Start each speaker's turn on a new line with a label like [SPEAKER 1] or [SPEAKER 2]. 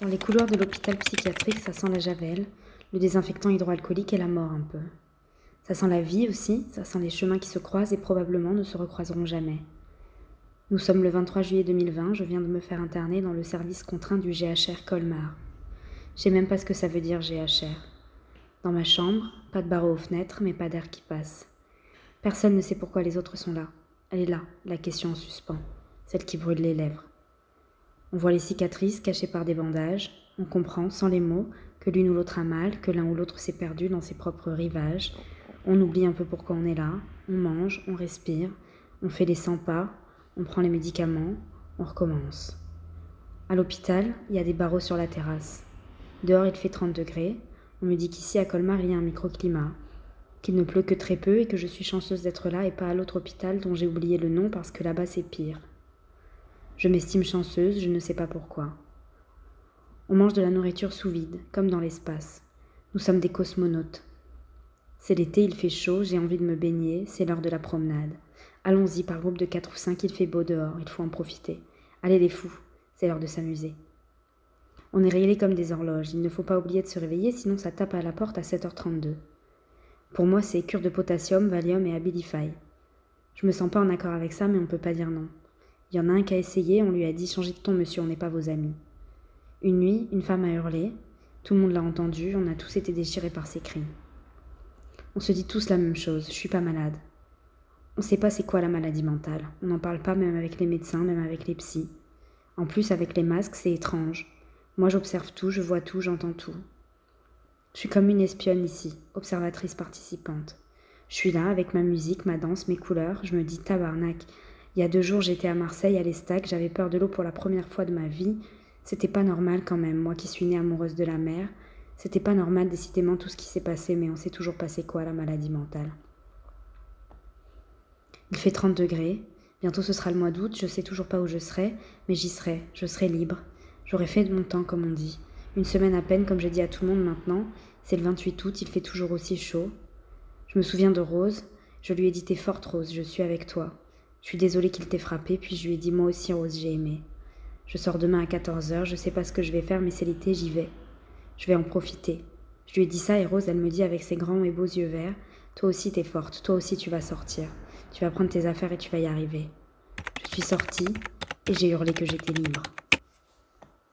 [SPEAKER 1] Dans les couloirs de l'hôpital psychiatrique, ça sent la javel, le désinfectant hydroalcoolique et la mort un peu. Ça sent la vie aussi, ça sent les chemins qui se croisent et probablement ne se recroiseront jamais. Nous sommes le 23 juillet 2020, je viens de me faire interner dans le service contraint du GHR Colmar. Je sais même pas ce que ça veut dire GHR. Dans ma chambre, pas de barreaux aux fenêtres, mais pas d'air qui passe. Personne ne sait pourquoi les autres sont là. Elle est là, la question en suspens, celle qui brûle les lèvres. On voit les cicatrices cachées par des bandages. On comprend, sans les mots, que l'une ou l'autre a mal, que l'un ou l'autre s'est perdu dans ses propres rivages. On oublie un peu pourquoi on est là. On mange, on respire, on fait les 100 pas, on prend les médicaments, on recommence. À l'hôpital, il y a des barreaux sur la terrasse. Dehors, il fait 30 degrés. On me dit qu'ici, à Colmar, il y a un microclimat, qu'il ne pleut que très peu et que je suis chanceuse d'être là et pas à l'autre hôpital dont j'ai oublié le nom parce que là-bas, c'est pire. Je m'estime chanceuse, je ne sais pas pourquoi. On mange de la nourriture sous vide, comme dans l'espace. Nous sommes des cosmonautes. C'est l'été, il fait chaud, j'ai envie de me baigner, c'est l'heure de la promenade. Allons-y par groupe de quatre ou cinq, il fait beau dehors, il faut en profiter. Allez les fous, c'est l'heure de s'amuser. On est réglés comme des horloges, il ne faut pas oublier de se réveiller, sinon ça tape à la porte à 7h32. Pour moi, c'est cure de potassium, Valium et Abilify. Je me sens pas en accord avec ça, mais on peut pas dire non. Il y en a un qui a essayé, on lui a dit Changez de ton, monsieur, on n'est pas vos amis. Une nuit, une femme a hurlé. Tout le monde l'a entendu, on a tous été déchirés par ses cris. On se dit tous la même chose je suis pas malade. On sait pas c'est quoi la maladie mentale. On n'en parle pas même avec les médecins, même avec les psys. En plus, avec les masques, c'est étrange. Moi, j'observe tout, je vois tout, j'entends tout. Je suis comme une espionne ici, observatrice participante. Je suis là avec ma musique, ma danse, mes couleurs. Je me dis tabarnak, il y a deux jours, j'étais à Marseille, à l'Estac, j'avais peur de l'eau pour la première fois de ma vie. C'était pas normal quand même, moi qui suis née amoureuse de la mer. C'était pas normal décidément tout ce qui s'est passé, mais on sait toujours passé quoi, la maladie mentale? Il fait 30 degrés. Bientôt ce sera le mois d'août, je sais toujours pas où je serai, mais j'y serai, je serai libre. J'aurai fait de mon temps, comme on dit. Une semaine à peine, comme je dis à tout le monde maintenant. C'est le 28 août, il fait toujours aussi chaud. Je me souviens de Rose. Je lui ai dit T'es forte, Rose, je suis avec toi. Je suis désolée qu'il t'ait frappé, puis je lui ai dit Moi aussi, Rose, j'ai aimé. Je sors demain à 14h, je sais pas ce que je vais faire, mais c'est l'été, j'y vais. Je vais en profiter. Je lui ai dit ça et Rose, elle me dit avec ses grands et beaux yeux verts Toi aussi, t'es forte, toi aussi, tu vas sortir. Tu vas prendre tes affaires et tu vas y arriver. Je suis sortie et j'ai hurlé que j'étais libre.